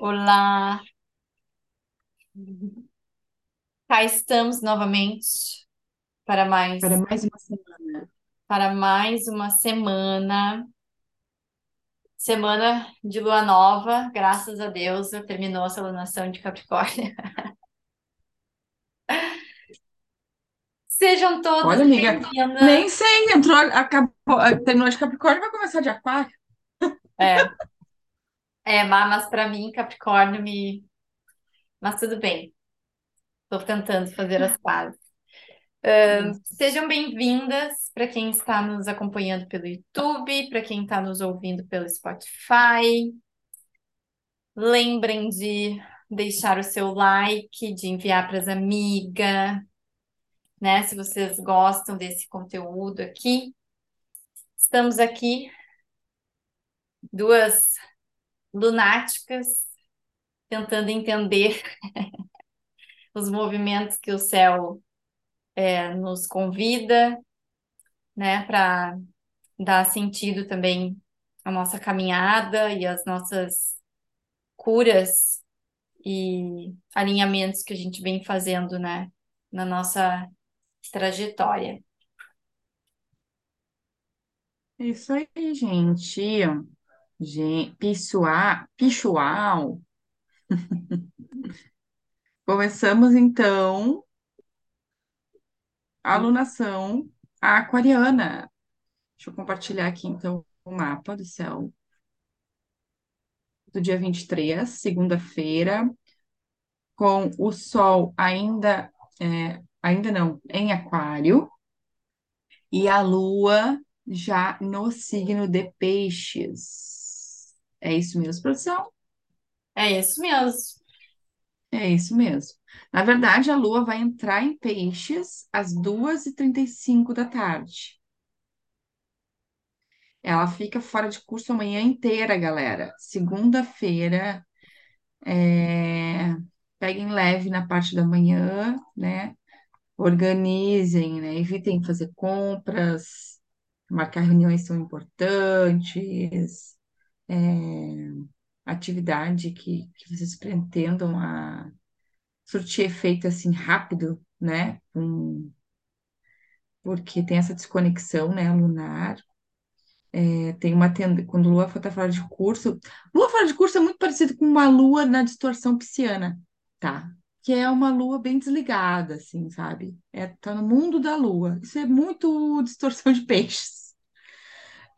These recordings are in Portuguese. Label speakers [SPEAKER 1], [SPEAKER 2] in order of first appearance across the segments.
[SPEAKER 1] Olá, cá estamos novamente para mais
[SPEAKER 2] Para mais uma semana.
[SPEAKER 1] para mais uma semana, semana de lua nova, graças a Deus, terminou essa lunação de Capricórnio. Sejam todas
[SPEAKER 2] Olha, amiga,
[SPEAKER 1] bem-vindas.
[SPEAKER 2] nem sei, entrou, acabou, terminou de Capricórnio, vai começar de Aquário.
[SPEAKER 1] É, é, ma- mas para mim Capricórnio me, mas tudo bem. Estou tentando fazer as pazes.
[SPEAKER 2] Isso.
[SPEAKER 1] Sejam bem-vindas para quem está nos acompanhando pelo YouTube, para quem está nos ouvindo pelo Spotify. Lembrem de deixar o seu like, de enviar para as amigas, né? Se vocês gostam desse conteúdo aqui. Estamos aqui, duas lunáticas, tentando entender os movimentos que o céu é, nos convida, né? Para dar sentido também à nossa caminhada e às nossas curas e alinhamentos que a gente vem fazendo, né? Na nossa trajetória.
[SPEAKER 2] É Isso aí, gente. Gente. Começamos então a alunação aquariana. Deixa eu compartilhar aqui então o mapa do céu do dia 23, segunda-feira, com o sol ainda, é, ainda não, em aquário. E a lua já no signo de peixes. É isso mesmo, produção?
[SPEAKER 1] É isso mesmo.
[SPEAKER 2] É isso mesmo. Na verdade, a lua vai entrar em peixes às duas e trinta e cinco da tarde. Ela fica fora de curso a manhã inteira, galera. Segunda-feira, é... peguem leve na parte da manhã, né? Organizem, né? Evitem fazer compras, marcar reuniões são importantes. É, atividade que, que vocês pretendam a surtir efeito assim rápido, né? Um, porque tem essa desconexão, né, lunar. É, tem uma tenda, quando Lua está fora de curso, Lua fora de curso é muito parecido com uma Lua na distorção pisciana, tá? Que é uma Lua bem desligada, assim, sabe? É, tá no mundo da Lua. Isso é muito distorção de peixes.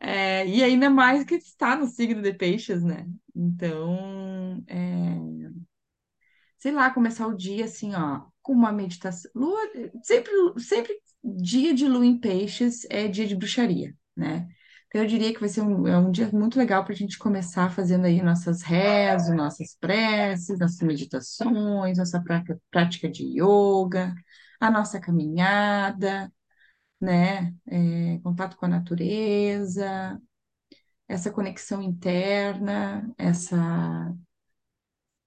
[SPEAKER 2] É, e ainda mais que está no signo de peixes, né? Então, é, sei lá, começar o dia assim, ó, com uma meditação. Lua, sempre, sempre dia de lua em peixes é dia de bruxaria, né? Então, eu diria que vai ser um, é um dia muito legal para a gente começar fazendo aí nossas rezas, nossas preces, nossas meditações, nossa prática, de yoga, a nossa caminhada, né? É, contato com a natureza, essa conexão interna, essa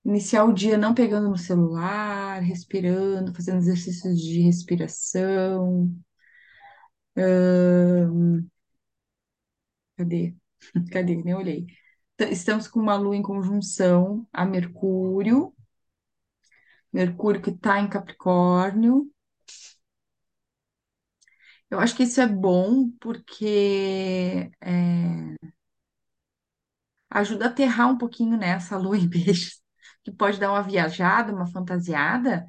[SPEAKER 2] iniciar o dia não pegando no celular, respirando, fazendo exercícios de respiração. Ahn, cadê? Cadê? Nem olhei. Estamos com uma lua em conjunção a Mercúrio, Mercúrio que está em Capricórnio. Eu acho que isso é bom porque é, ajuda a aterrar um pouquinho nessa lua em peixes, que pode dar uma viajada, uma fantasiada,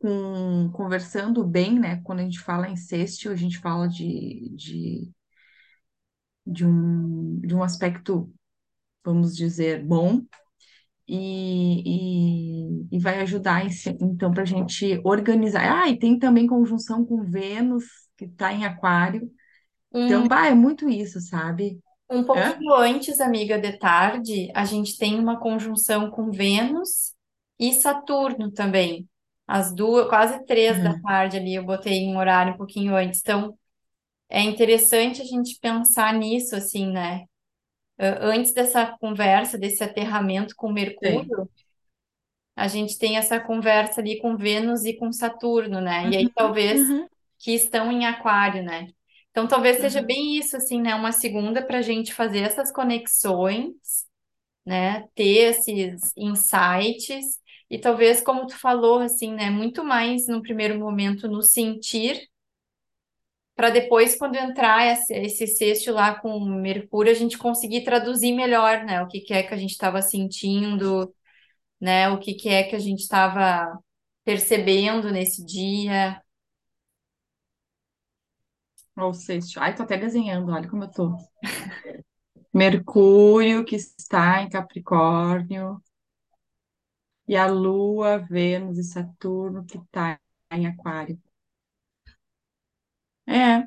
[SPEAKER 2] com, conversando bem, né? Quando a gente fala em sextil, a gente fala de, de, de um, de um aspecto, vamos dizer, bom, e, e, e vai ajudar, então, para a gente organizar. Ah, e tem também conjunção com Vênus, que está em Aquário.
[SPEAKER 1] Um,
[SPEAKER 2] Então, bah, é muito isso, sabe?
[SPEAKER 1] um pouquinho antes, amiga, de tarde, a gente tem uma conjunção com Vênus e Saturno também. Às duas, quase três da
[SPEAKER 2] Uhum.
[SPEAKER 1] tarde ali, eu botei um horário um pouquinho antes. Então, é interessante a gente pensar nisso, assim, né? Antes dessa conversa, desse aterramento com. Mercúrio, a gente tem essa conversa ali com Vênus e com Saturno, né? E aí
[SPEAKER 2] Uhum,
[SPEAKER 1] talvez
[SPEAKER 2] uhum,
[SPEAKER 1] que estão em Aquário, né? Então talvez seja
[SPEAKER 2] uhum.
[SPEAKER 1] bem isso, assim, né? Uma segunda para a gente fazer essas conexões né? Ter esses insights e talvez, como tu falou, assim, né? Muito mais no primeiro momento no sentir, para depois, quando entrar esse, esse sexto lá com Mercúrio, a gente conseguir traduzir melhor, né? O que que é que a gente estava sentindo, né? O que que é que a gente estava percebendo nesse dia.
[SPEAKER 2] Ou seja, ai, tô até desenhando, olha como eu tô. Mercúrio, que está em Capricórnio, e a Lua, Vênus e Saturno, que está em Aquário. É,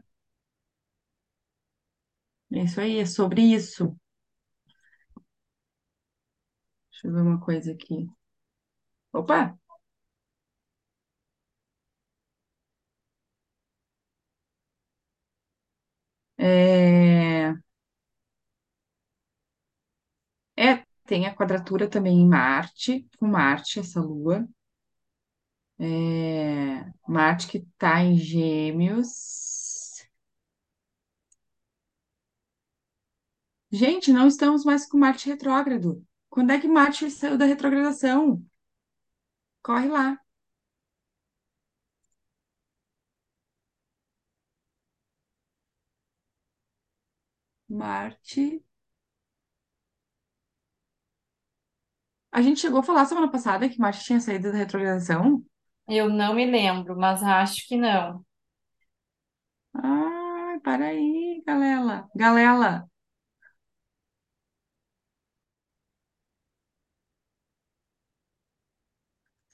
[SPEAKER 2] é isso aí, é sobre isso. Deixa eu ver uma coisa aqui. Opa! É, é, tem a quadratura também em Marte, com Marte, essa Lua. É, Marte que está em Gêmeos. Gente, não estamos mais com Marte retrógrado. Quando é que Marte saiu da retrogradação? Corre lá. Marte. A gente chegou a falar semana passada que Marte tinha saído da retrogradação.
[SPEAKER 1] Eu não me lembro, mas acho que não.
[SPEAKER 2] Ai, para aí, Galela. Galela.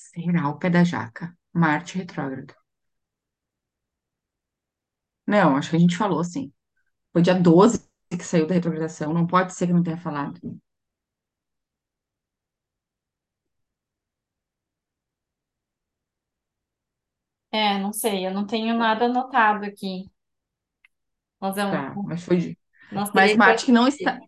[SPEAKER 2] Será o pé da jaca. Marte retrógrado. Não, acho que a gente falou assim. Foi dia 12 que saiu da retrogradação. Não pode ser que não tenha falado.
[SPEAKER 1] É, não sei, eu não tenho nada anotado aqui. Nós, vamos,
[SPEAKER 2] Tá, mas foi. de-
[SPEAKER 1] nós
[SPEAKER 2] Mas
[SPEAKER 1] teria que
[SPEAKER 2] Marte que não está.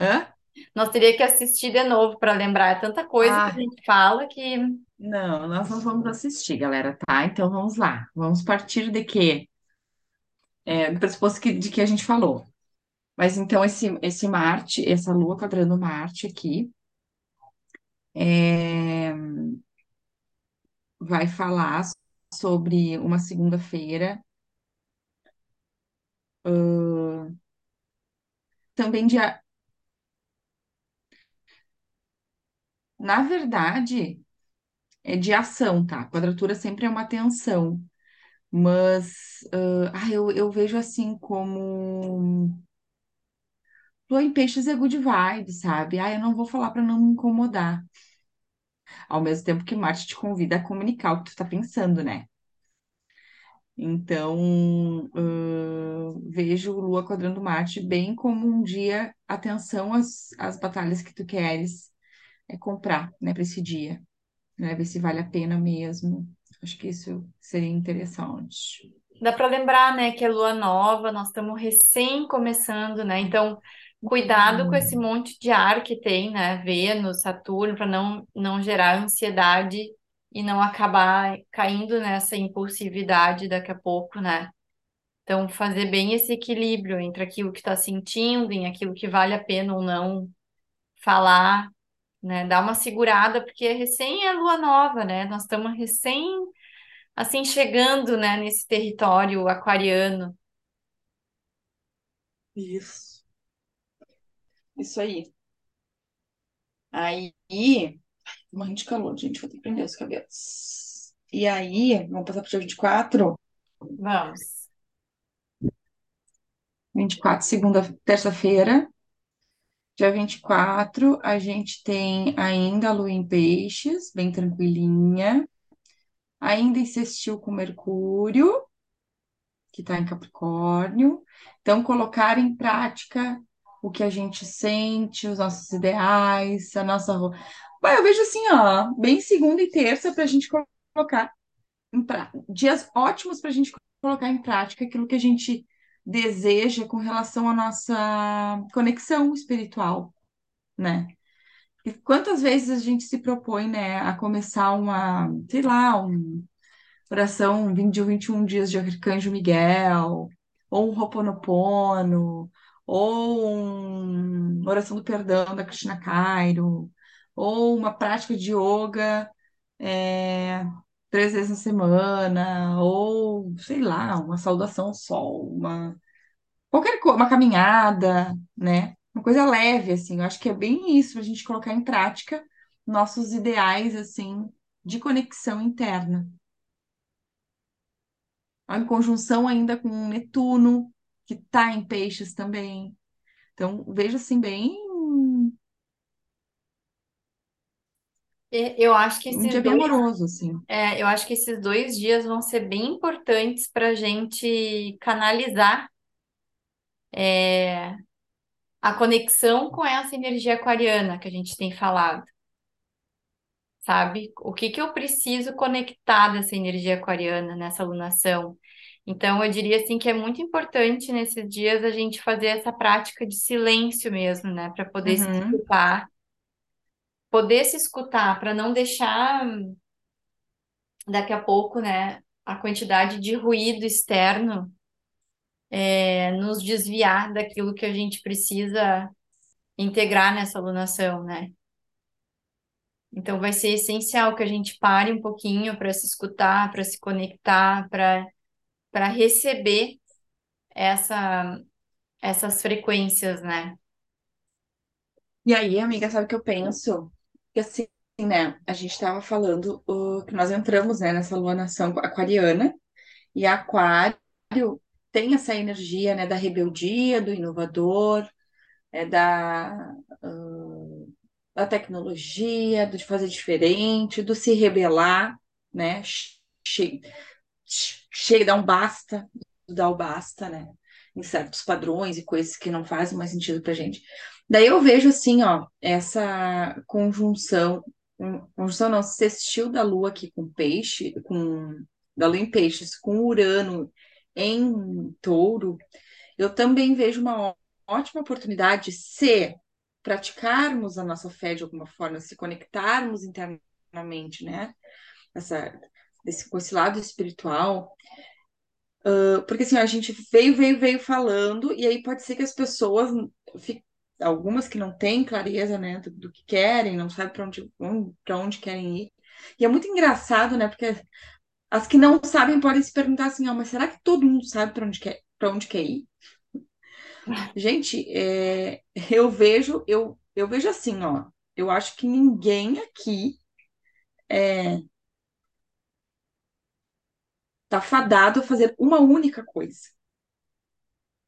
[SPEAKER 2] Hã?
[SPEAKER 1] Nós teria que assistir de novo para lembrar. É tanta coisa que a
[SPEAKER 2] Ah,
[SPEAKER 1] gente fala que
[SPEAKER 2] não, nós não vamos assistir, galera, tá? Então vamos lá. Vamos partir de quê? É, do pressuposto que, de que a gente falou. Mas então esse, esse Marte, essa Lua quadrando Marte aqui, é, vai falar sobre uma segunda-feira, ãh, também de, a- na verdade, é de ação, tá? Quadratura sempre é uma tensão, mas ãh, ah, eu, eu vejo assim como Lua em peixes é good vibe, sabe? Ah, eu não vou falar para não me incomodar. Ao mesmo tempo que Marte te convida a comunicar o que tu tá pensando, né? Então, ãh, vejo Lua quadrando Marte bem como um dia, atenção às, às batalhas que tu queres é comprar, né, para esse dia, né? Ver se vale a pena mesmo. Acho que isso seria interessante.
[SPEAKER 1] dá para lembrar, né, que é lua nova, nós estamos recém começando, né? Então, cuidado com esse
[SPEAKER 2] Hum.
[SPEAKER 1] monte de ar que tem, né? Vênus, Saturno, para não, não gerar ansiedade e não acabar caindo nessa impulsividade daqui a pouco, né? Então, fazer bem esse equilíbrio entre aquilo que está sentindo e aquilo que vale a pena ou não falar, né? Dar uma segurada, porque recém é lua nova, né? Nós estamos recém, assim, chegando, né, nesse território aquariano.
[SPEAKER 2] Isso. Isso aí. Aí, morrendo de calor, gente, vou ter que prender os cabelos. E aí, vamos passar pro dia 24?
[SPEAKER 1] Vamos.
[SPEAKER 2] 24, segunda, terça-feira. Dia 24, a gente tem ainda a Lua em Peixes, bem tranquilinha. Ainda insistiu com Mercúrio, que está em Capricórnio. Então, colocar em prática o que a gente sente, os nossos ideais, a nossa. Vai, eu vejo assim, ó, bem segunda e terça para a gente colocar em pra... dias ótimos para a gente colocar em prática aquilo que a gente deseja com relação à nossa conexão espiritual, né? E quantas vezes a gente se propõe, né, a começar uma, sei lá, uma oração 20 ou 21 dias de Arcanjo Miguel, ou um Ho'oponopono, ou um- uma oração do perdão da Cristina Cairo, ou uma prática de yoga é, três vezes na semana, ou sei lá, uma saudação ao sol, uma qualquer coisa, uma caminhada, né? Uma coisa leve, assim. Eu acho que é bem isso, a gente colocar em prática nossos ideais, assim, de conexão interna. Em conjunção ainda com Netuno, que está em peixes também. Então, vejo assim, bem.
[SPEAKER 1] E Eu acho que
[SPEAKER 2] Um
[SPEAKER 1] esses
[SPEAKER 2] dia bem
[SPEAKER 1] dois,
[SPEAKER 2] amoroso, assim.
[SPEAKER 1] é, eu acho que esses dois dias vão ser bem importantes para a gente canalizar é, a conexão com essa energia aquariana que a gente tem falado, sabe? O que que eu preciso conectar dessa energia aquariana nessa alunação? Então, eu diria assim que é muito importante nesses dias a gente fazer essa prática de silêncio mesmo, né? Para poder se
[SPEAKER 2] Uhum.
[SPEAKER 1] escutar, poder se escutar, para não deixar daqui a pouco, né, a quantidade de ruído externo é, nos desviar daquilo que a gente precisa integrar nessa alunação, né? Então vai ser essencial que a gente pare um pouquinho para se escutar, para se conectar, para para receber essa, essas frequências, né?
[SPEAKER 2] E aí, amiga, sabe o que eu penso? Que assim, né, a gente estava falando uh, que nós entramos, né, nessa alunação aquariana, e Aquário tem essa energia, né, da rebeldia, do inovador, é da, uh, da tecnologia, do de fazer diferente, do se rebelar, né? Chega, dá um basta, dá o basta, né? Em certos padrões e coisas que não fazem mais sentido pra gente. Daí eu vejo assim, ó, essa conjunção, conjunção não, sextil da Lua aqui com peixe, com da Lua em peixes, com Urano em touro, eu também vejo uma ótima oportunidade se praticarmos a nossa fé de alguma forma, se conectarmos internamente, né? Essa, esse, com esse lado espiritual, porque assim, a gente veio, veio, veio falando, e aí pode ser que as pessoas, algumas que não têm clareza, né, do, do que querem, não sabem para onde, onde querem ir. E é muito engraçado, né, porque as que não sabem podem se perguntar assim, ó, mas será que todo mundo sabe para onde quer, para onde quer ir? Gente, é, eu vejo, eu, eu vejo assim, ó, eu acho que ninguém aqui tá fadado a fazer uma única coisa.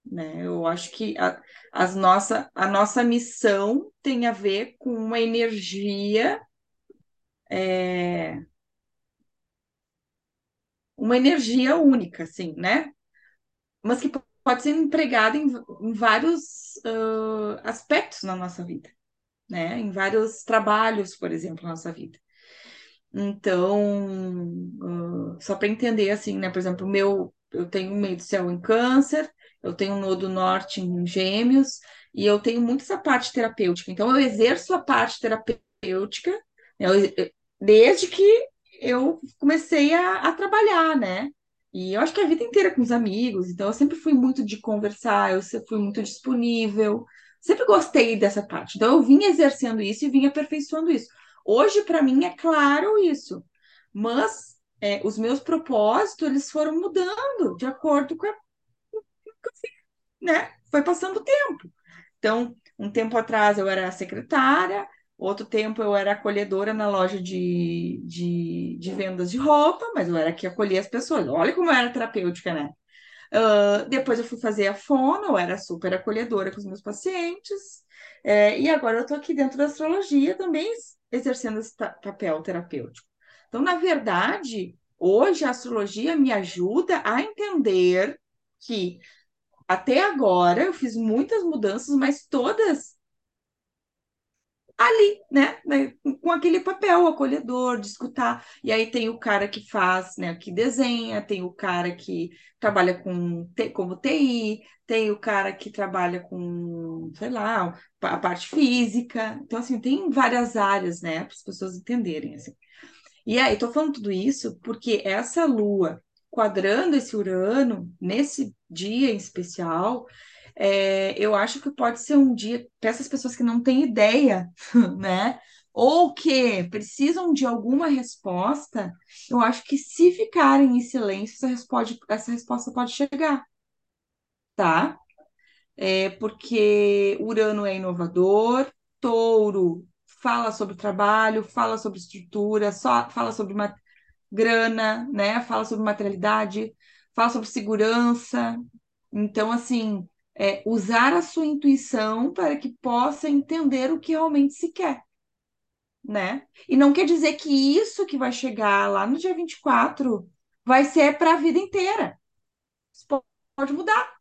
[SPEAKER 2] né? Eu acho que a, as nossa, a nossa missão tem a ver com uma energia, é, uma energia única, assim, né? Mas que pode ser empregada em, em vários ah, aspectos na nossa vida, né? Em vários trabalhos, por exemplo, na nossa vida. Então, ah, só para entender, assim, né? Por exemplo, meu, eu tenho meio do céu em câncer, eu tenho um nodo norte em gêmeos, e eu tenho muito essa parte terapêutica. Então, eu exerço a parte terapêutica, né, eu- desde que eu comecei a, a trabalhar, né? E eu acho que a vida inteira com os amigos, então eu sempre fui muito de conversar, eu fui muito disponível, sempre gostei dessa parte. Então, eu vim exercendo isso e vim aperfeiçoando isso. Hoje, para mim, é claro isso, mas é, os meus propósitos, eles foram mudando de acordo com a, né? Foi passando o tempo. Então, um tempo atrás eu era secretária, outro tempo eu era acolhedora na loja de, de, de vendas de roupa, mas eu era que acolhia as pessoas. Olha como eu era terapêutica, né? Ah, depois eu fui fazer a fono, eu era super acolhedora com os meus pacientes, é, e agora eu estou aqui dentro da astrologia também exercendo esse papel terapêutico. Então, na verdade, hoje a astrologia me ajuda a entender que até agora eu fiz muitas mudanças, mas todas ali, né, né, com aquele papel acolhedor de escutar. E aí tem o cara que faz, né, que desenha, tem o cara que trabalha com como TI, tem o cara que trabalha com, sei lá, a parte física. Então assim, tem várias áreas, né, para as pessoas entenderem assim. E aí, tô falando tudo isso porque essa lua quadrando esse Urano nesse dia em especial é, eu acho que pode ser um dia para essas pessoas que não têm ideia, né? Ou que precisam de alguma resposta, eu acho que se ficarem em silêncio, essa resposta, essa resposta pode chegar, tá? É porque Urano é inovador, Touro fala sobre trabalho, fala sobre estrutura, só fala sobre grana, né? Fala sobre materialidade, fala sobre segurança. Então, assim, é usar a sua intuição para que possa entender o que realmente se quer, né? E não quer dizer que isso que vai chegar lá no dia 24 vai ser para a vida inteira. Isso po- pode mudar,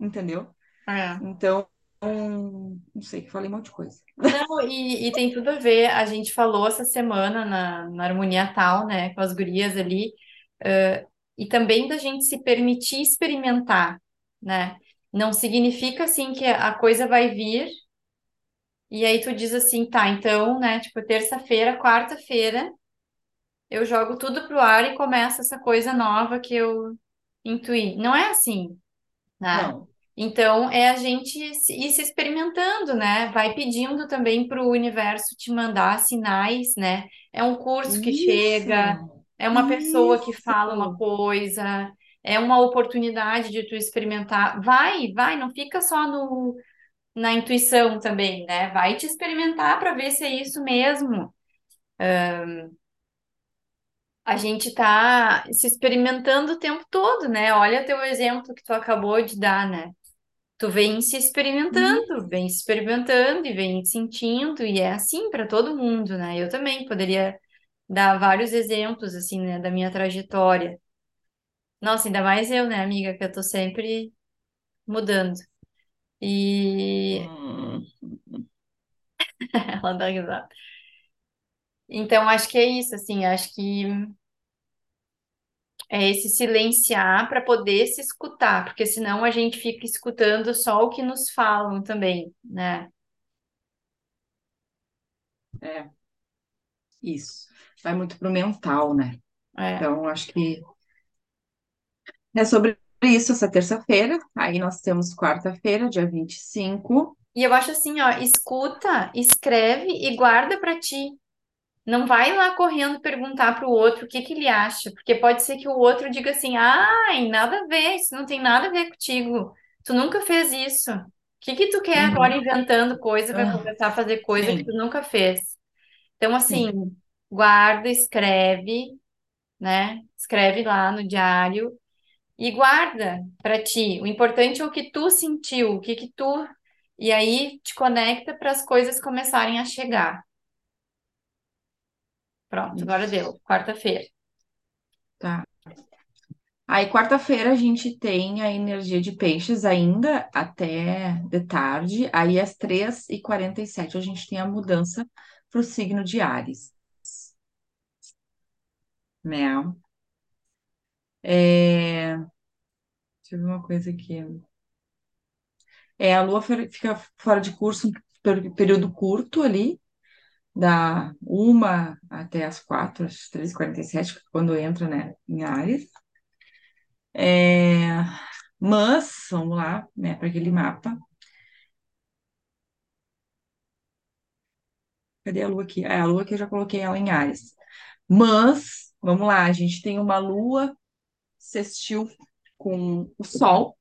[SPEAKER 2] entendeu?
[SPEAKER 1] É.
[SPEAKER 2] Então, hum, não sei, falei um monte de coisa.
[SPEAKER 1] Não, e, e tem tudo a ver. A gente falou essa semana na, na Harmonia Tal, né, com as gurias ali, eh, e também da gente se permitir experimentar, né? Não significa assim que a coisa vai vir e aí tu diz assim, tá, então, né, tipo, terça-feira, quarta-feira, eu jogo tudo pro ar e começa essa coisa nova que eu intuí. Não é assim né?
[SPEAKER 2] Não.
[SPEAKER 1] Então, é a gente ir se experimentando, né? Vai pedindo também para o universo te mandar sinais, né? É um curso que chega,
[SPEAKER 2] Isso,
[SPEAKER 1] é uma pessoa que fala uma
[SPEAKER 2] isso.
[SPEAKER 1] coisa, é uma oportunidade de tu experimentar. Vai, vai, não fica só no, na intuição também, né? Vai te experimentar para ver se é isso mesmo. A gente tá se experimentando o tempo todo, né? Olha teu exemplo que tu acabou de dar, né? Tu vem se experimentando, vem se experimentando e vem sentindo, e é assim para todo mundo, né? Eu também poderia dar vários exemplos, assim, né, da minha trajetória. Nossa, ainda mais eu, né, amiga, que eu tô sempre mudando. E
[SPEAKER 2] Hum,
[SPEAKER 1] ela dá risada. Então, acho que é isso, assim, acho que é esse silenciar para poder se escutar, porque senão a gente fica escutando só o que nos falam também, né?
[SPEAKER 2] é, isso. Vai muito pro mental, né?
[SPEAKER 1] É.
[SPEAKER 2] Então, acho que é sobre isso essa terça-feira. Aí nós temos quarta-feira, dia 25.
[SPEAKER 1] E eu acho assim, ó, escuta, escreve e guarda pra ti. Não vai lá correndo perguntar pro outro o que que ele acha, porque pode ser que o outro diga assim: "Ai, nada a ver, isso não tem nada a ver contigo. Tu nunca fez isso. O que que tu quer agora
[SPEAKER 2] Uhum.
[SPEAKER 1] inventando coisa para
[SPEAKER 2] Ah,
[SPEAKER 1] começar a fazer coisa que tu
[SPEAKER 2] sim,
[SPEAKER 1] nunca fez?" Então assim,
[SPEAKER 2] sim,
[SPEAKER 1] guarda, escreve, né? Escreve lá no diário e guarda para ti. O importante é o que tu sentiu, o que que tu e aí te conecta para as coisas começarem a chegar. Pronto, agora deu. Quarta-feira.
[SPEAKER 2] Tá. Aí, quarta-feira, a gente tem a energia de peixes ainda até de tarde. Aí, às três e quarenta e sete a gente tem a mudança para o signo de Áries, né? É... Deixa eu ver uma coisa aqui. É, a Lua fica fora de curso um per- período curto ali, da uma até as quatro, às três e quarenta e sete, quando entra, né, em Áries. É, mas, vamos lá, né, para aquele mapa. Cadê a Lua aqui? É, a Lua que eu já coloquei ela em Áries. Mas, vamos lá, a gente tem uma Lua sextil com o Sol.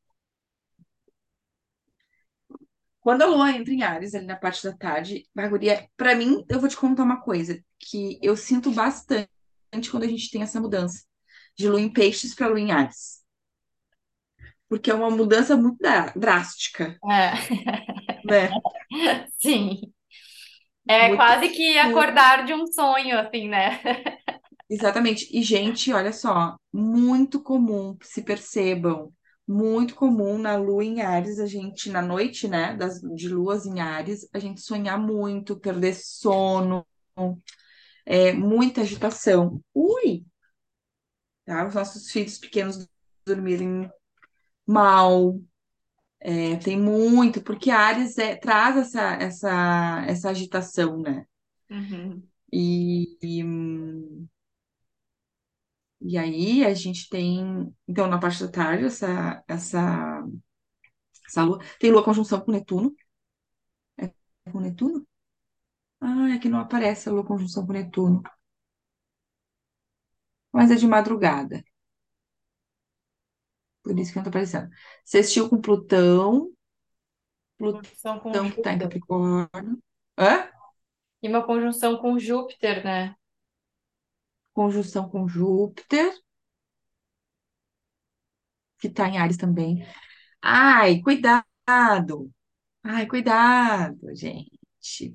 [SPEAKER 2] Quando a Lua entra em Áries, ali na parte da tarde, Marguria, para mim, eu vou te contar uma coisa que eu sinto bastante quando a gente tem essa mudança de Lua em Peixes para Lua em Áries. Porque é uma mudança muito drástica,
[SPEAKER 1] É,
[SPEAKER 2] né?
[SPEAKER 1] sim. É
[SPEAKER 2] Muito
[SPEAKER 1] quase que acordar de um sonho, assim, né?
[SPEAKER 2] Exatamente. E, gente, olha só, muito comum, se percebam, muito comum na lua em Áries, a gente, na noite, né, das, de luas em Áries, a gente sonhar muito, perder sono, é, muita agitação. Ui, tá? Os nossos filhos pequenos dormirem mal, é, tem muito, porque Áries é, traz essa, essa, essa agitação, né?
[SPEAKER 1] Uhum,
[SPEAKER 2] E, e, e aí a gente tem, então, na parte da tarde, essa, essa Essa lua tem lua conjunção com Netuno. É com Netuno? Ah, é que não aparece a lua conjunção com Netuno. Mas é de madrugada. Por isso que não tá aparecendo. Sextil com Plutão. Plutão que tá em. Capricórnio. Hã?
[SPEAKER 1] E uma conjunção com Júpiter, né?
[SPEAKER 2] Conjunção com Júpiter, que tá em Áries também. Ai, cuidado! Ai, cuidado, gente,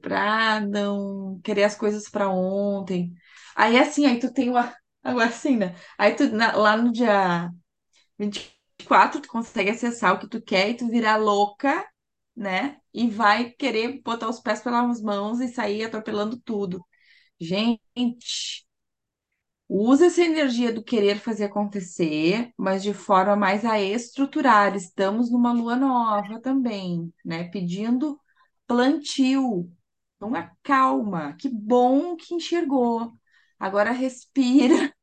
[SPEAKER 2] pra não querer as coisas pra ontem. Aí assim, aí tu tem uma. Agora assim, né? Aí tu na- lá no dia 24 tu consegue acessar o que tu quer e tu virar louca, né? E vai querer botar os pés pelas mãos e sair atropelando tudo. Gente. Usa essa energia do querer fazer acontecer, mas de forma mais a estruturar. Estamos numa lua nova também, né? Pedindo plantio. Então, acalma. Que bom que enxergou. Agora respira.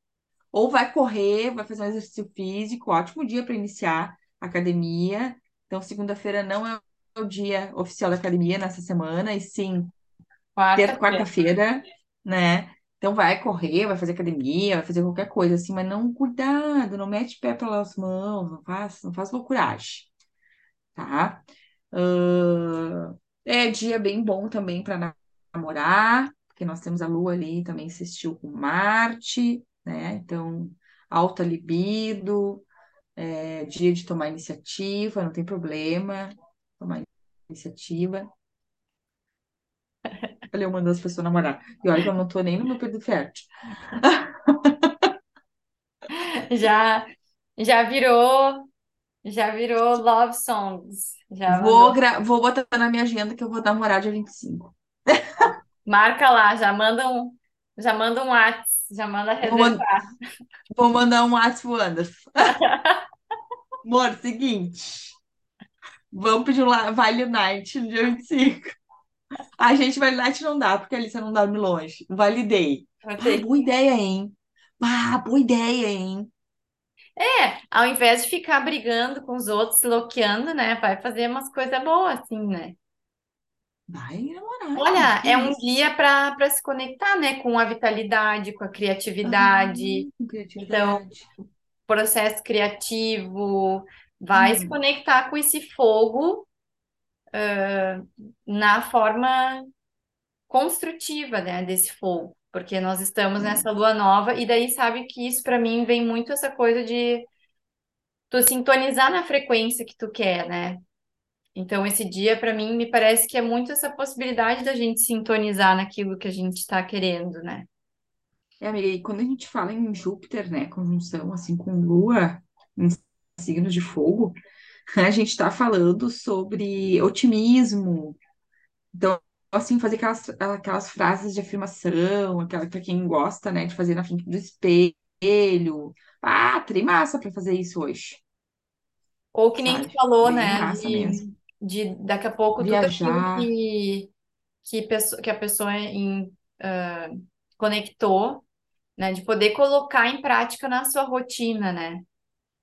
[SPEAKER 2] Ou vai correr, vai fazer um exercício físico. Ótimo dia para iniciar a academia. Então, segunda-feira não é o dia oficial da academia nessa semana, e sim
[SPEAKER 1] Quarta-feira.
[SPEAKER 2] quarta-feira, né? Então vai correr, vai fazer academia, vai fazer qualquer coisa assim, mas não cuidado, não mete pé pelas mãos, não faz, não faz loucuragem, tá? Ahn, é dia bem bom também para namorar, porque nós temos a Lua ali também insistiu com Marte, né? Então, alta libido, é dia de tomar iniciativa, não tem problema, tomar iniciativa. Olha, eu mandando as pessoas namorar. E olha que eu não tô nem no meu período fértil.
[SPEAKER 1] Já, já virou, já virou love songs. Já
[SPEAKER 2] Vou, vou botar na minha agenda que eu vou namorar dia 25.
[SPEAKER 1] Marca lá, já manda um, já manda um Whats, já manda
[SPEAKER 2] Vou, man-
[SPEAKER 1] reservar.
[SPEAKER 2] vou mandar um WhatsApp pro Anderson. Amor, seguinte. Vamos pedir um Vale Night no dia 25. A gente, Vale Night não dá, porque a Alicia não dorme longe. Validei.
[SPEAKER 1] Vou
[SPEAKER 2] Ah, boa ideia, hein? Ah, boa ideia, hein?
[SPEAKER 1] É, ao invés de ficar brigando com os outros, se loqueando, né? Vai fazer umas coisas boas, assim, né?
[SPEAKER 2] Vai namorar.
[SPEAKER 1] Olha, é um dia para se conectar, né? Com a vitalidade, com a criatividade.
[SPEAKER 2] Aham, com
[SPEAKER 1] Então,
[SPEAKER 2] criatividade.
[SPEAKER 1] processo criativo, vai se
[SPEAKER 2] Hum,
[SPEAKER 1] conectar com esse fogo na forma construtiva, né? Desse fogo. Porque nós estamos nessa
[SPEAKER 2] isso.
[SPEAKER 1] lua nova, e daí sabe que isso para mim vem muito essa coisa de tu sintonizar na frequência que tu quer, né? Então, esse dia, para mim, me parece que é muito essa possibilidade da gente sintonizar naquilo que a gente está querendo, né?
[SPEAKER 2] É, amiga, e quando a gente fala em Júpiter, né, conjunção assim com Lua, em signos de fogo, a gente está falando sobre otimismo. Então, assim, fazer aquelas, aquelas frases de afirmação, aquela para quem gosta, né, de fazer na frente do espelho. Ah, tem massa para fazer isso hoje,
[SPEAKER 1] Ou que nem tu falou,
[SPEAKER 2] Bem
[SPEAKER 1] né?
[SPEAKER 2] massa mesmo.
[SPEAKER 1] De, de daqui a pouco tudo
[SPEAKER 2] Viajar,
[SPEAKER 1] que, que, pesso- que a pessoa em, ah, conectou, né? De poder colocar em prática na sua rotina, né?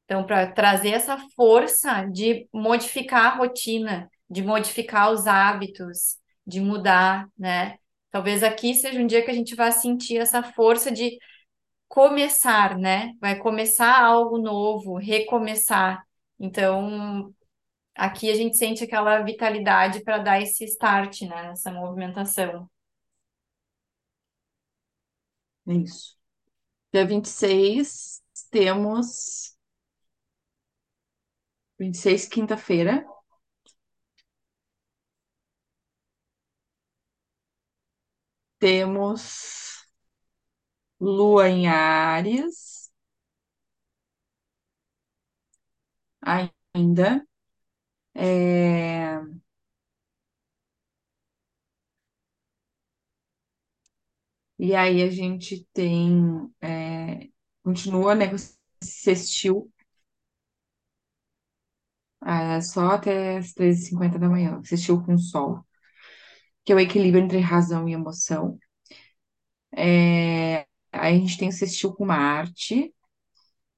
[SPEAKER 1] Então, para trazer essa força de modificar a rotina, de modificar os hábitos, de mudar, né? Talvez aqui seja um dia que a gente vai sentir essa força de começar, né? Vai começar algo novo, recomeçar. Então, aqui a gente sente aquela vitalidade para dar esse start, né? Essa movimentação.
[SPEAKER 2] isso. Dia 26 temos 26, quinta-feira, temos Lua em Áries. Ainda. É, E aí a gente tem, é, continua, né, com sextil, é, só até as treze h 50 da manhã, sextil com o Sol, que é o equilíbrio entre razão e emoção. É, aí a gente tem sextil com Marte,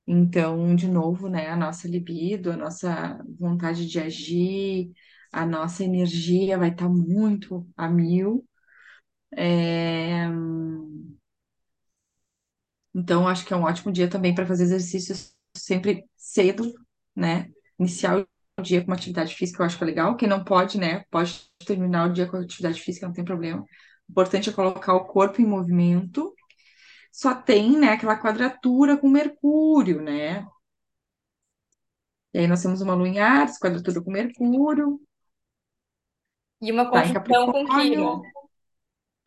[SPEAKER 2] Então, de novo, né, a nossa libido, a nossa vontade de agir, a nossa energia vai estar muito a mil. É, Então, acho que é um ótimo dia também para fazer exercícios sempre cedo, né? Iniciar o dia com uma atividade física, eu acho que é legal. Quem não pode, né? Pode terminar o dia com atividade física, não tem problema. O importante é colocar o corpo em movimento. Só tem, né, aquela quadratura com Mercúrio, né? E aí nós temos uma lua em Áries, quadratura com Mercúrio,
[SPEAKER 1] E uma
[SPEAKER 2] tá
[SPEAKER 1] conjunção com. Quiron.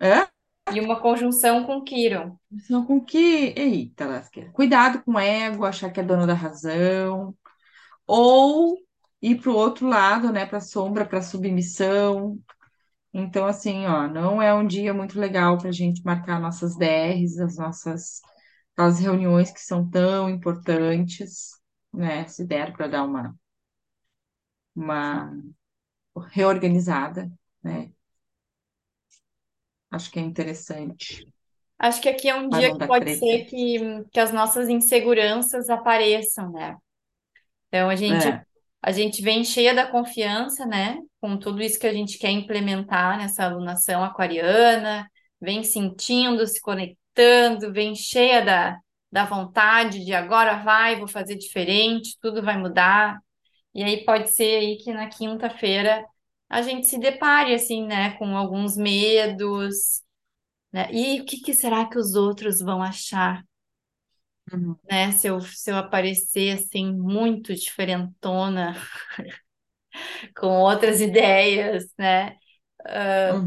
[SPEAKER 2] Hã?
[SPEAKER 1] E uma conjunção com Quiron.
[SPEAKER 2] Então, com que. Eita, lasqueira. Cuidado com o ego, achar que é dono da razão. Ou ir para o outro lado, né? Para sombra, para submissão. Então, assim, ó, não é um dia muito legal para a gente marcar nossas DRs, as nossas aquelas reuniões que são tão importantes, né? Se der para dar uma, uma reorganizada, né? Acho que é interessante
[SPEAKER 1] Acho que aqui é um dia que pode
[SPEAKER 2] treta.
[SPEAKER 1] ser que, que as nossas inseguranças apareçam, né? Então a gente
[SPEAKER 2] É,
[SPEAKER 1] a gente vem cheia da confiança, né? Com tudo isso que a gente quer implementar nessa alunação aquariana, vem sentindo, se conectando, vem cheia da, da vontade de agora vai, vou fazer diferente, tudo vai mudar. E aí pode ser aí que na quinta-feira a gente se depare assim, né, com alguns medos, né? E o que que será que os outros vão achar?
[SPEAKER 2] Uhum,
[SPEAKER 1] Né, se eu, se eu aparecer assim muito diferentona, com outras ideias, né?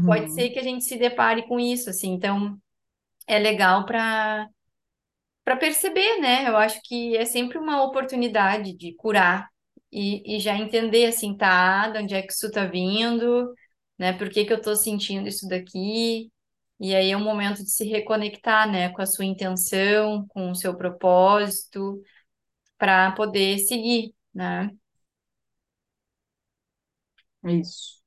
[SPEAKER 1] Pode ser
[SPEAKER 2] uhum,
[SPEAKER 1] que a gente se depare com isso, assim. Então, é legal para para perceber, né? Eu acho que é sempre uma oportunidade de curar e, e já entender, assim, tá, de onde é que isso tá vindo, né? Por que que eu tô sentindo isso daqui? E aí é um momento de se reconectar, né, com a sua intenção, com o seu propósito, para poder seguir, né?
[SPEAKER 2] isso.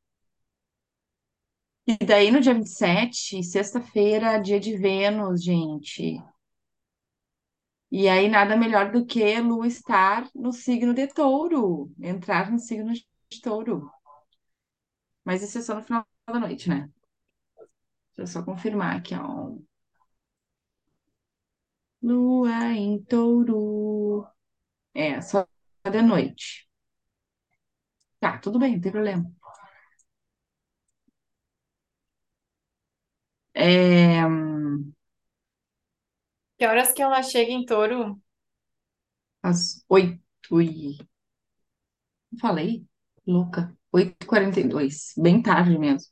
[SPEAKER 2] E daí no dia 27, sexta-feira, dia de Vênus, gente. E aí nada melhor do que Lua estar no signo de Touro, entrar no signo de Touro. Mas isso é só no final da noite, né? Deixa eu só confirmar aqui, ó. Lua em Touro. É, só de noite. Tá, tudo bem, não tem problema. É,
[SPEAKER 1] Que horas que ela chega em Touro?
[SPEAKER 2] às oito e... Falei? Louca. Oito e quarenta e dois. Bem tarde mesmo.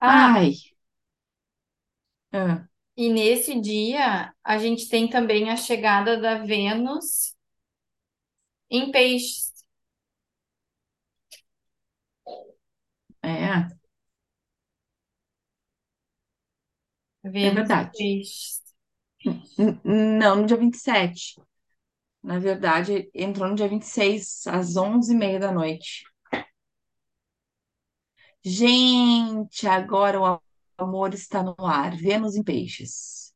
[SPEAKER 1] Ah,
[SPEAKER 2] Ai. ah,
[SPEAKER 1] E nesse dia, a gente tem também a chegada da Vênus em Peixes.
[SPEAKER 2] é, é
[SPEAKER 1] Vênus em
[SPEAKER 2] verdade.
[SPEAKER 1] Peixes.
[SPEAKER 2] N- Não, no dia 27. Na verdade, entrou no dia 26 às onze e meia da noite. Gente, agora o amor está no ar. Vênus em peixes.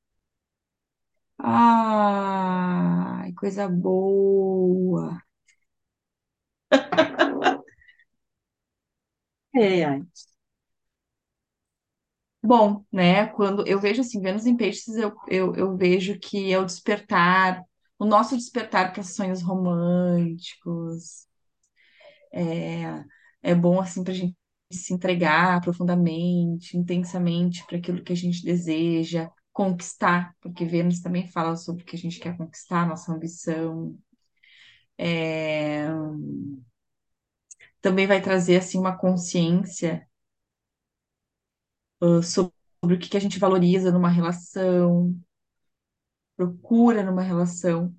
[SPEAKER 2] Ai, coisa boa. É. Bom, né? Quando eu vejo assim, Vênus em peixes, eu, eu, eu vejo que é o despertar, o nosso despertar para sonhos românticos. É, é bom assim para a gente se entregar profundamente, intensamente para aquilo que a gente deseja, conquistar, porque Vênus também fala sobre o que a gente quer conquistar, nossa ambição. É, também vai trazer assim uma consciência ah, sobre o que que a gente valoriza numa relação, procura numa relação,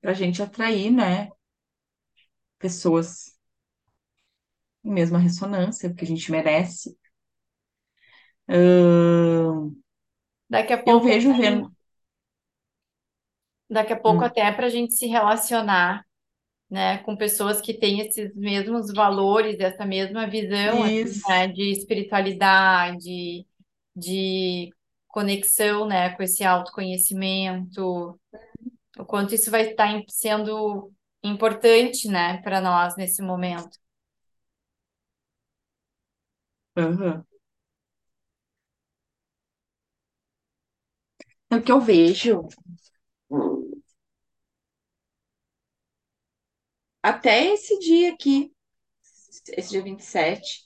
[SPEAKER 2] para a gente atrair, né, pessoas em mesma ressonância, porque a gente merece. Ah,
[SPEAKER 1] Daqui a
[SPEAKER 2] eu
[SPEAKER 1] pouco,
[SPEAKER 2] vejo Vênus.
[SPEAKER 1] daqui a pouco até para a gente se relacionar, né, com pessoas que têm esses mesmos valores, essa mesma visão, assim, né, de espiritualidade, de conexão, né, com esse autoconhecimento, o quanto isso vai estar em- sendo importante, né, para nós nesse momento.
[SPEAKER 2] É o que eu vejo. Até esse dia aqui, esse dia 27,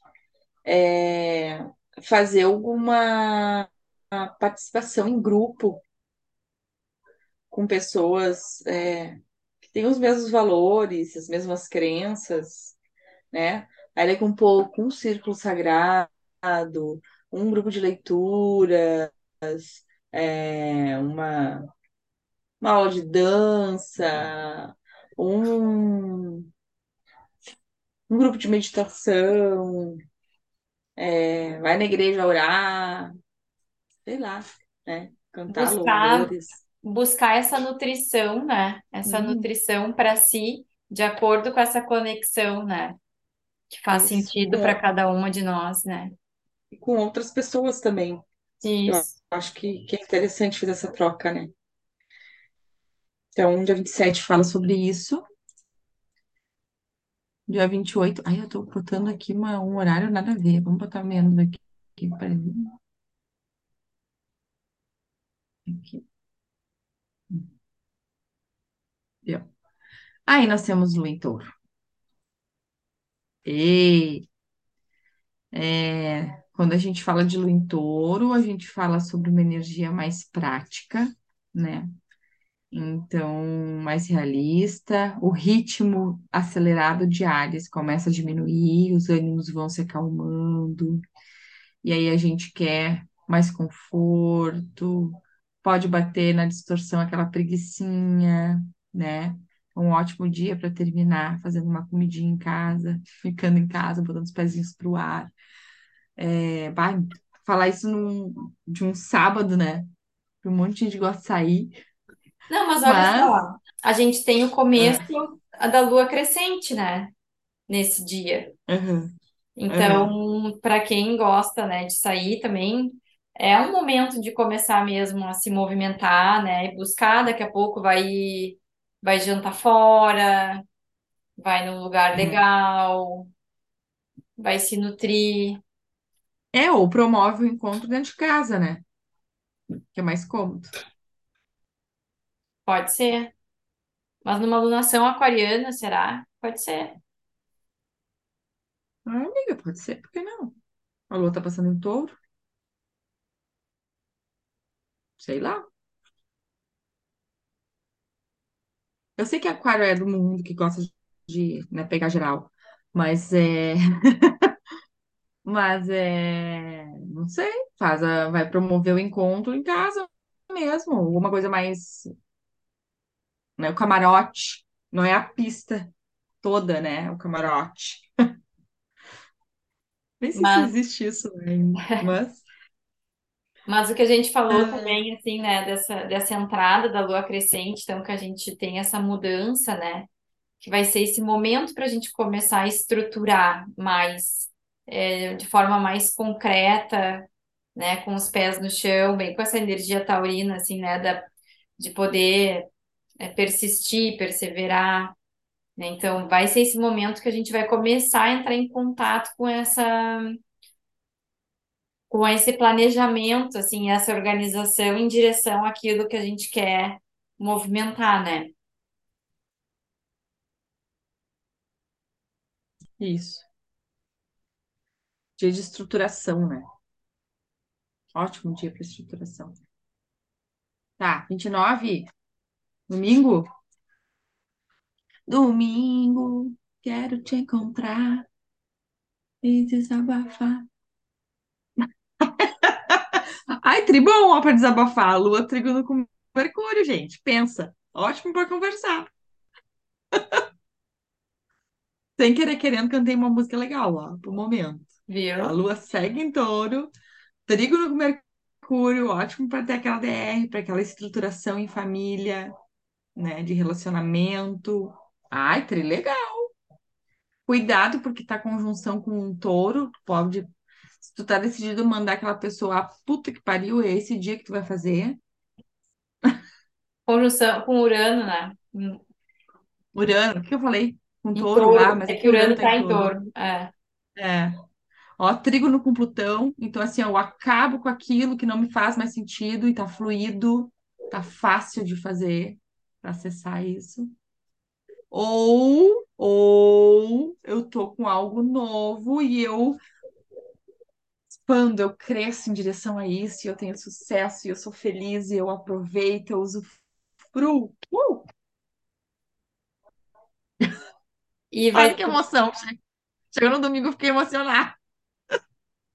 [SPEAKER 2] é, fazer alguma participação em grupo com pessoas é, que têm os mesmos valores, as mesmas crenças, né? Aí daqui um pouco um círculo sagrado, um grupo de leitura, é, uma, uma aula de dança, um, um grupo de meditação, é, vai na igreja orar, sei lá, né? Cantar
[SPEAKER 1] Buscar,
[SPEAKER 2] louvores.
[SPEAKER 1] buscar essa nutrição, né, essa
[SPEAKER 2] Hum,
[SPEAKER 1] nutrição para si, de acordo com essa conexão, né, que faz
[SPEAKER 2] isso.
[SPEAKER 1] sentido para
[SPEAKER 2] Com,
[SPEAKER 1] cada uma de nós, né.
[SPEAKER 2] e com outras pessoas também. Eu
[SPEAKER 1] Isso.
[SPEAKER 2] acho que, que é interessante fazer essa troca, né? Então, dia 27 fala sobre isso. Dia 28. Ai, eu tô botando aqui uma, um horário nada a ver. Vamos botar menos aqui. Aqui. Aqui. Deu. Aí nós temos em Touro. E é, quando a gente fala de Lua em Touro, a gente fala sobre uma energia mais prática, né? Então, mais realista. O ritmo acelerado de Áries começa a diminuir, os ânimos vão se acalmando. e aí a gente quer mais conforto, pode bater na distorção aquela preguicinha, né? Um ótimo dia para terminar fazendo uma comidinha em casa, ficando em casa, botando os pezinhos pro ar. É, vai falar isso num, de um sábado, né? Um monte de gente gosta de sair,
[SPEAKER 1] Não, mas olha
[SPEAKER 2] mas
[SPEAKER 1] só, a gente tem o começo
[SPEAKER 2] ah,
[SPEAKER 1] da lua crescente, né, nesse dia.
[SPEAKER 2] aham,
[SPEAKER 1] Então, para quem gosta, né, de sair também, é um momento de começar mesmo a se movimentar, né, e buscar, daqui a pouco vai vai jantar fora, vai num lugar
[SPEAKER 2] é.
[SPEAKER 1] legal, vai se nutrir,
[SPEAKER 2] É, ou promove o encontro dentro de casa, né? Que é mais cômodo.
[SPEAKER 1] pode ser. Mas numa alunação aquariana, será? Pode ser.
[SPEAKER 2] Ah, amiga, pode ser, por que não? A lua tá passando em touro, sei lá. Eu sei que aquário é do mundo que gosta de, né, pegar geral, mas é, mas é, não sei, faz a, vai promover o encontro em casa mesmo, alguma coisa mais, né, o camarote, não é a pista toda, né, o camarote. Nem sei se
[SPEAKER 1] Mas
[SPEAKER 2] existe isso ainda, mas
[SPEAKER 1] Mas o que a gente falou
[SPEAKER 2] ah,
[SPEAKER 1] também, assim, né, dessa, dessa entrada da lua crescente, então que a gente tem essa mudança, né, que vai ser esse momento para a gente começar a estruturar mais, é, de forma mais concreta, né, com os pés no chão, bem com essa energia taurina, assim, né, da, de poder, é, persistir, perseverar, né, então vai ser esse momento que a gente vai começar a entrar em contato com essa com esse planejamento, assim, essa organização em direção àquilo que a gente quer movimentar, né?
[SPEAKER 2] isso, dia de estruturação, né? Ótimo dia para estruturação. Tá, 29, domingo? Domingo, quero te encontrar e desabafar. Ai, tribom, ó, pra desabafar. Lua trigando com Mercúrio, gente. Pensa. Ótimo pra conversar. Sem querer, querendo, cantei uma música legal, ó, pro momento. A
[SPEAKER 1] Viu?
[SPEAKER 2] Lua segue em touro, trígono com Mercúrio, ótimo para ter aquela DR, para aquela estruturação em família, né, de relacionamento. Ai, trilegal. Cuidado, porque tá conjunção com um touro, pode. Se tu tá decidido mandar aquela pessoa, a puta que pariu, é esse dia que tu vai fazer.
[SPEAKER 1] Conjunção com Urano, né? Em
[SPEAKER 2] Urano, o que eu falei? Com
[SPEAKER 1] em
[SPEAKER 2] touro,
[SPEAKER 1] touro.
[SPEAKER 2] mas
[SPEAKER 1] É
[SPEAKER 2] é
[SPEAKER 1] que
[SPEAKER 2] Urano
[SPEAKER 1] Urano
[SPEAKER 2] tá
[SPEAKER 1] tá
[SPEAKER 2] em touro.
[SPEAKER 1] touro. É.
[SPEAKER 2] É. Ó, trígono com Plutão, então assim, eu acabo com aquilo que não me faz mais sentido e tá fluido, tá fácil de fazer para acessar isso. Ou, ou eu tô com algo novo e eu expando, eu cresço em direção a isso, e eu tenho sucesso, e eu sou feliz, e eu aproveito, eu usufruo. Uh!
[SPEAKER 1] E vai.
[SPEAKER 2] Olha que emoção. che- Chegou no domingo, eu fiquei emocionada.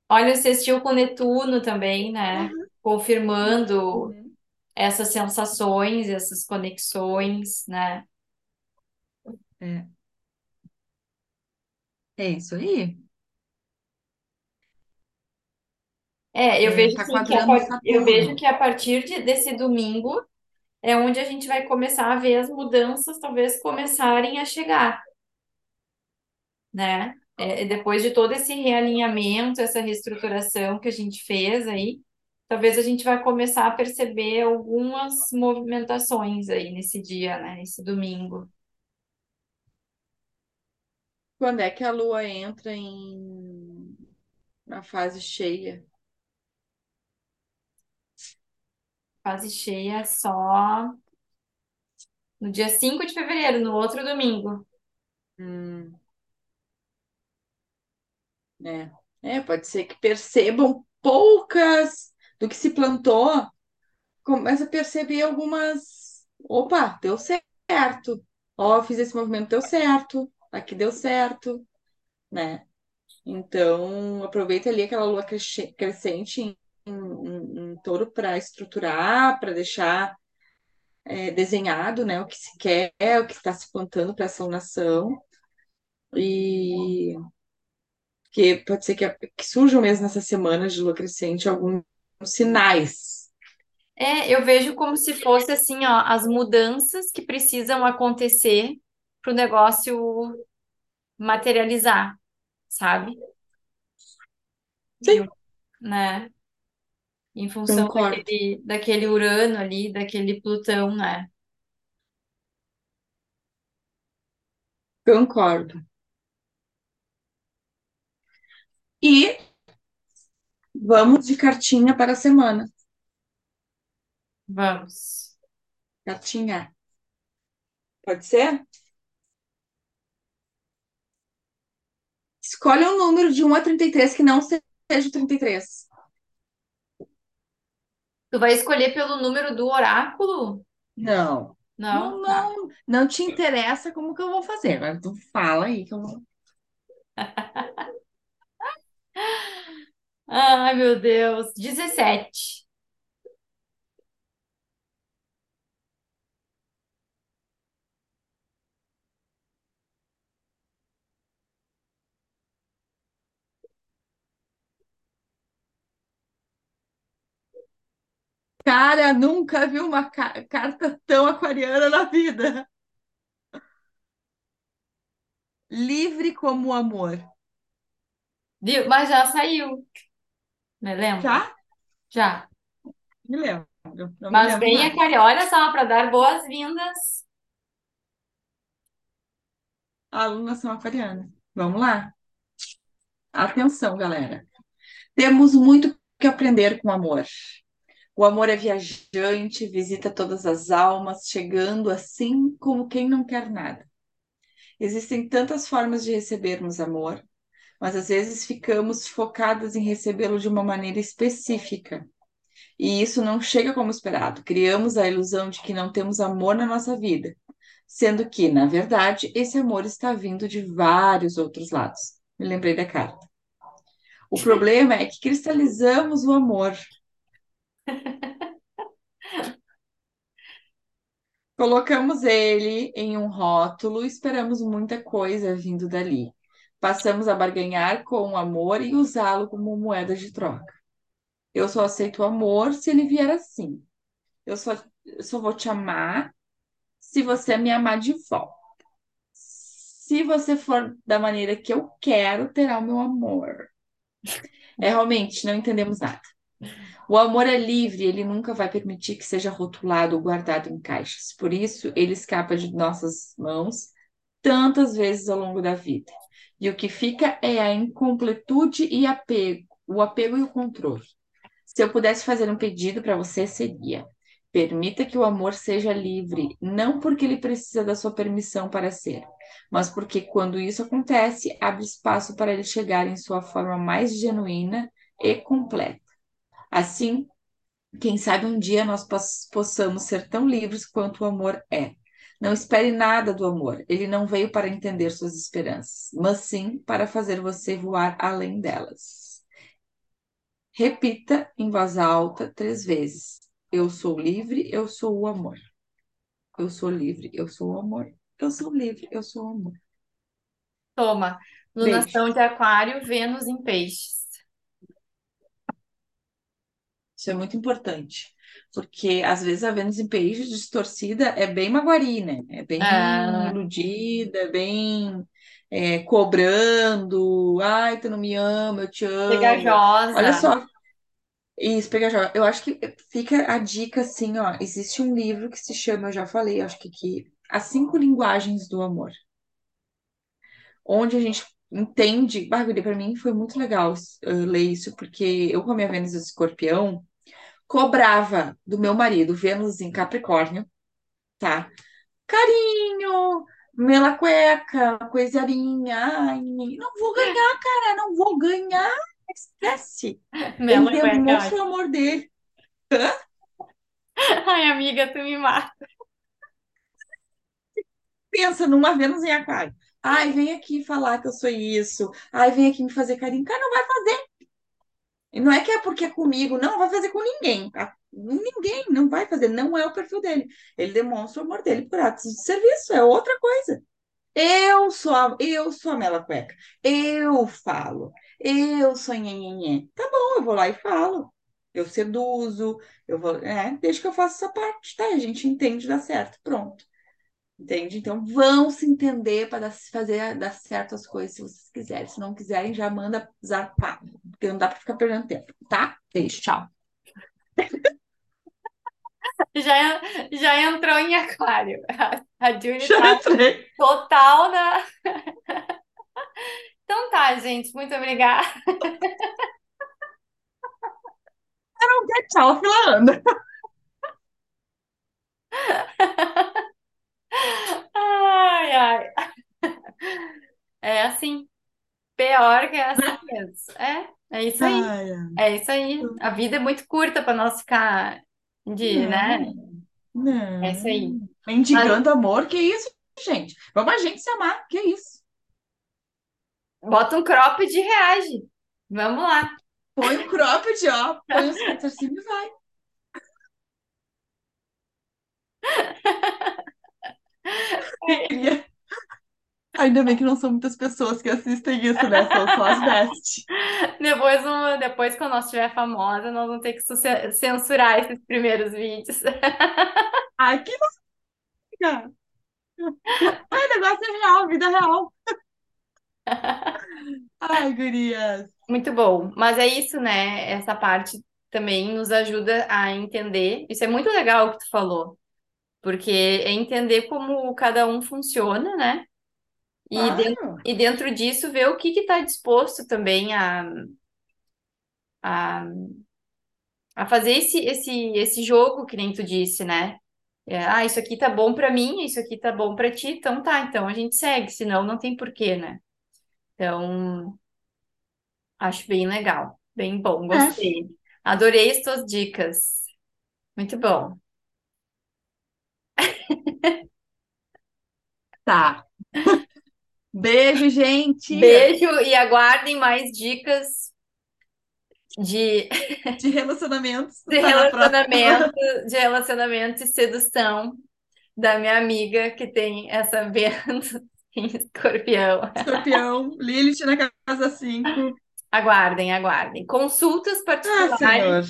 [SPEAKER 1] Olha, você assistiu com Netuno também, né? Confirmando
[SPEAKER 2] Uhum.
[SPEAKER 1] essas sensações, essas conexões, né?
[SPEAKER 2] É, é isso aí.
[SPEAKER 1] É, eu
[SPEAKER 2] É,
[SPEAKER 1] vejo
[SPEAKER 2] tá
[SPEAKER 1] assim que a, par- eu vejo que a partir de- desse domingo é onde a gente vai começar a ver as mudanças, talvez começarem a chegar, né? É, depois de todo esse realinhamento, essa reestruturação que a gente fez aí, talvez a gente vai começar a perceber algumas movimentações aí nesse dia, né? Esse domingo.
[SPEAKER 2] Quando é que a Lua entra em na fase cheia?
[SPEAKER 1] Fase cheia só no dia 5 de fevereiro, no outro domingo.
[SPEAKER 2] Hum, é. É, pode ser que percebam poucas do que se plantou, começa a perceber algumas. Opa, deu certo. Ó, fiz esse movimento, deu certo. Aqui deu certo, né? Então, aproveita ali aquela lua cresce- crescente em touro para estruturar, para deixar é, desenhado, né, o que se quer, o que está se plantando para essa lunação. E que pode ser que, que surjam mesmo nessa semana de lua crescente alguns sinais.
[SPEAKER 1] É, eu vejo como se fosse assim, ó, as mudanças que precisam acontecer para o negócio materializar, sabe?
[SPEAKER 2] Sim,
[SPEAKER 1] Eu, né? Em função
[SPEAKER 2] concordo,
[SPEAKER 1] daquele, daquele Urano ali, daquele Plutão, né?
[SPEAKER 2] concordo. E vamos de cartinha para a semana.
[SPEAKER 1] Vamos.
[SPEAKER 2] Cartinha, pode ser? Escolhe um número de um a 33 que não seja o 33.
[SPEAKER 1] Tu vai escolher pelo número do oráculo?
[SPEAKER 2] Não.
[SPEAKER 1] Não?
[SPEAKER 2] Não,
[SPEAKER 1] Tá.
[SPEAKER 2] não, não te interessa como que eu vou fazer. Agora tu fala aí que eu vou.
[SPEAKER 1] Ai, meu Deus. 17.
[SPEAKER 2] Cara, nunca vi uma ca- carta tão aquariana na vida. Livre como o amor.
[SPEAKER 1] Viu? Mas já saiu. Me lembra?
[SPEAKER 2] Já?
[SPEAKER 1] Já.
[SPEAKER 2] Me lembro. Não me
[SPEAKER 1] Mas
[SPEAKER 2] lembro
[SPEAKER 1] bem,
[SPEAKER 2] mais.
[SPEAKER 1] Aquário, olha só, para dar boas-vindas.
[SPEAKER 2] Alunação aquariana. Vamos lá. Atenção, galera. Temos muito que aprender com o amor. O amor é viajante, visita todas as almas, chegando assim como quem não quer nada. Existem tantas formas de recebermos amor, mas às vezes ficamos focadas em recebê-lo de uma maneira específica. E isso não chega como esperado. Criamos a ilusão de que não temos amor na nossa vida, sendo que, na verdade, esse amor está vindo de vários outros lados. Me lembrei da carta. O problema é que cristalizamos o amor. Colocamos ele em um rótulo esperamos muita coisa vindo dali. Passamos a barganhar com o amor e usá-lo como moeda de troca. Eu só aceito o amor se ele vier assim. Eu só, eu só vou te amar se você me amar de volta. se você for da maneira que eu quero, terá o meu amor. É realmente, não entendemos nada. O amor é livre, ele nunca vai permitir que seja rotulado ou guardado em caixas. Por isso, ele escapa de nossas mãos tantas vezes ao longo da vida. E o que fica é a incompletude e apego, o apego e o controle. Se eu pudesse fazer um pedido para você, seria: permita que o amor seja livre, não porque ele precisa da sua permissão para ser, mas porque quando isso acontece, abre espaço para ele chegar em sua forma mais genuína e completa. Assim, quem sabe um dia nós possamos ser tão livres quanto o amor é. Não espere nada do amor. Ele não veio para entender suas esperanças, mas sim para fazer você voar além delas. Repita em voz alta três vezes: Eu sou livre, eu sou o amor. Eu sou livre, eu sou o amor. Eu sou livre, eu sou o amor.
[SPEAKER 1] Toma.
[SPEAKER 2] Beijo.
[SPEAKER 1] Lunação de Aquário, Vênus em Peixes.
[SPEAKER 2] Isso é muito importante. Porque às vezes a Vênus em peixes distorcida é bem maguari, né? É bem
[SPEAKER 1] Ah,
[SPEAKER 2] iludida, é bem é, cobrando. Ai, tu não me ama, eu te amo. Olha
[SPEAKER 1] pegajosa.
[SPEAKER 2] só, isso, pegajosa. Eu acho que fica a dica assim, ó. Existe um livro que se chama, eu já falei, acho que aqui, As Cinco Linguagens do Amor, onde a gente entende. Bárbara, para mim foi muito legal uh, ler isso, porque eu, com a minha Vênus Escorpião, cobrava do meu marido, Vênus em Capricórnio, tá? Carinho, mela cueca, coisarinha, ai, não vou ganhar, cara, não vou ganhar, esquece. Ele
[SPEAKER 1] Mela cueca.
[SPEAKER 2] demonstra o amor dele.
[SPEAKER 1] Ai, amiga, tu me mata.
[SPEAKER 2] Pensa numa Vênus em Aquário. Ai, vem aqui falar que eu sou isso. Ai, vem aqui me fazer carinho. Cara, não vai fazer. E não é que é porque é comigo, não, vai fazer com ninguém. tá? Ninguém, não vai fazer, não é o perfil dele. Ele demonstra o amor dele por atos de serviço, é outra coisa. Eu sou a, eu sou a Mela Cueca. Eu falo. Eu sou nhenhenhé. Tá bom, eu vou lá e falo. Eu seduzo, eu vou, é, desde que eu faça essa parte, tá? A gente entende, dá certo, pronto. Entende? Então vão se entender para fazer dar certo as coisas se vocês quiserem. Se não quiserem, já manda zarpar, porque não dá para ficar perdendo tempo, tá? Beijo, tchau.
[SPEAKER 1] Já, já entrou em Aquário. A, a Julie
[SPEAKER 2] Já
[SPEAKER 1] tá
[SPEAKER 2] entrei.
[SPEAKER 1] total na. Então tá, gente, muito obrigada.
[SPEAKER 2] Não quer tchau, fila anda.
[SPEAKER 1] Ai. É assim. Pior que é assim mesmo. É, é isso aí.
[SPEAKER 2] Ai, ai.
[SPEAKER 1] É isso aí. A vida é muito curta para nós ficar de, né?
[SPEAKER 2] Não,
[SPEAKER 1] É isso aí.
[SPEAKER 2] Mendigando amor, que isso, gente? Vamos a gente se amar, que isso?
[SPEAKER 1] bota um cropped e reage. Vamos lá.
[SPEAKER 2] Põe o cropped, ó, põe os patrocínios e vai. Queria- Ainda bem que não são muitas pessoas que assistem isso, né? São só as best.
[SPEAKER 1] Depois, uma, depois, quando nós estiver famosa, nós vamos ter que censurar esses primeiros vídeos.
[SPEAKER 2] Ai, que louca! Ai, negócio é real, vida real. Ai, gurias.
[SPEAKER 1] Muito bom. Mas é isso, né? Essa parte também nos ajuda a entender. Isso é muito legal o que tu falou, porque é entender como cada um funciona, né? E, den-
[SPEAKER 2] Claro.
[SPEAKER 1] e dentro disso, ver o que está disposto também a, a, a fazer esse, esse, esse jogo, que nem tu disse, né? É, ah, isso aqui tá bom pra mim, isso aqui tá bom pra ti, então tá, então a gente segue, senão não tem porquê, né? Então, acho bem legal, bem bom,
[SPEAKER 2] É,
[SPEAKER 1] gostei. Adorei as tuas dicas. Muito bom.
[SPEAKER 2] tá. Beijo, gente.
[SPEAKER 1] Beijo e aguardem mais dicas de,
[SPEAKER 2] De relacionamentos.
[SPEAKER 1] de
[SPEAKER 2] Tá
[SPEAKER 1] relacionamento, de relacionamento e sedução da minha amiga que tem essa Vênus em escorpião.
[SPEAKER 2] Escorpião, Lilith na casa 5.
[SPEAKER 1] Aguardem, aguardem. Consultas
[SPEAKER 2] Ah,
[SPEAKER 1] particulares
[SPEAKER 2] senhor.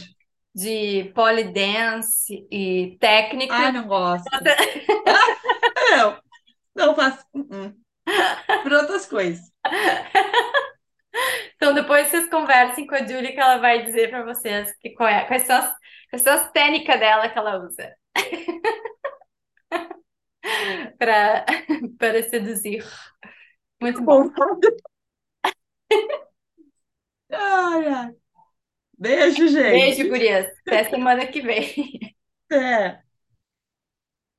[SPEAKER 1] de polydance e técnica.
[SPEAKER 2] Ai, não gosto. Ah, não, não faço. Uh-uh. Por outras coisas.
[SPEAKER 1] Então, depois vocês conversem com a Julie, que ela vai dizer para vocês que qual é, quais, são as, quais são as técnicas dela que ela usa para para seduzir. Muito bom.
[SPEAKER 2] Ai, ai. Beijo, gente.
[SPEAKER 1] Beijo, gurias. Até semana que vem.
[SPEAKER 2] É.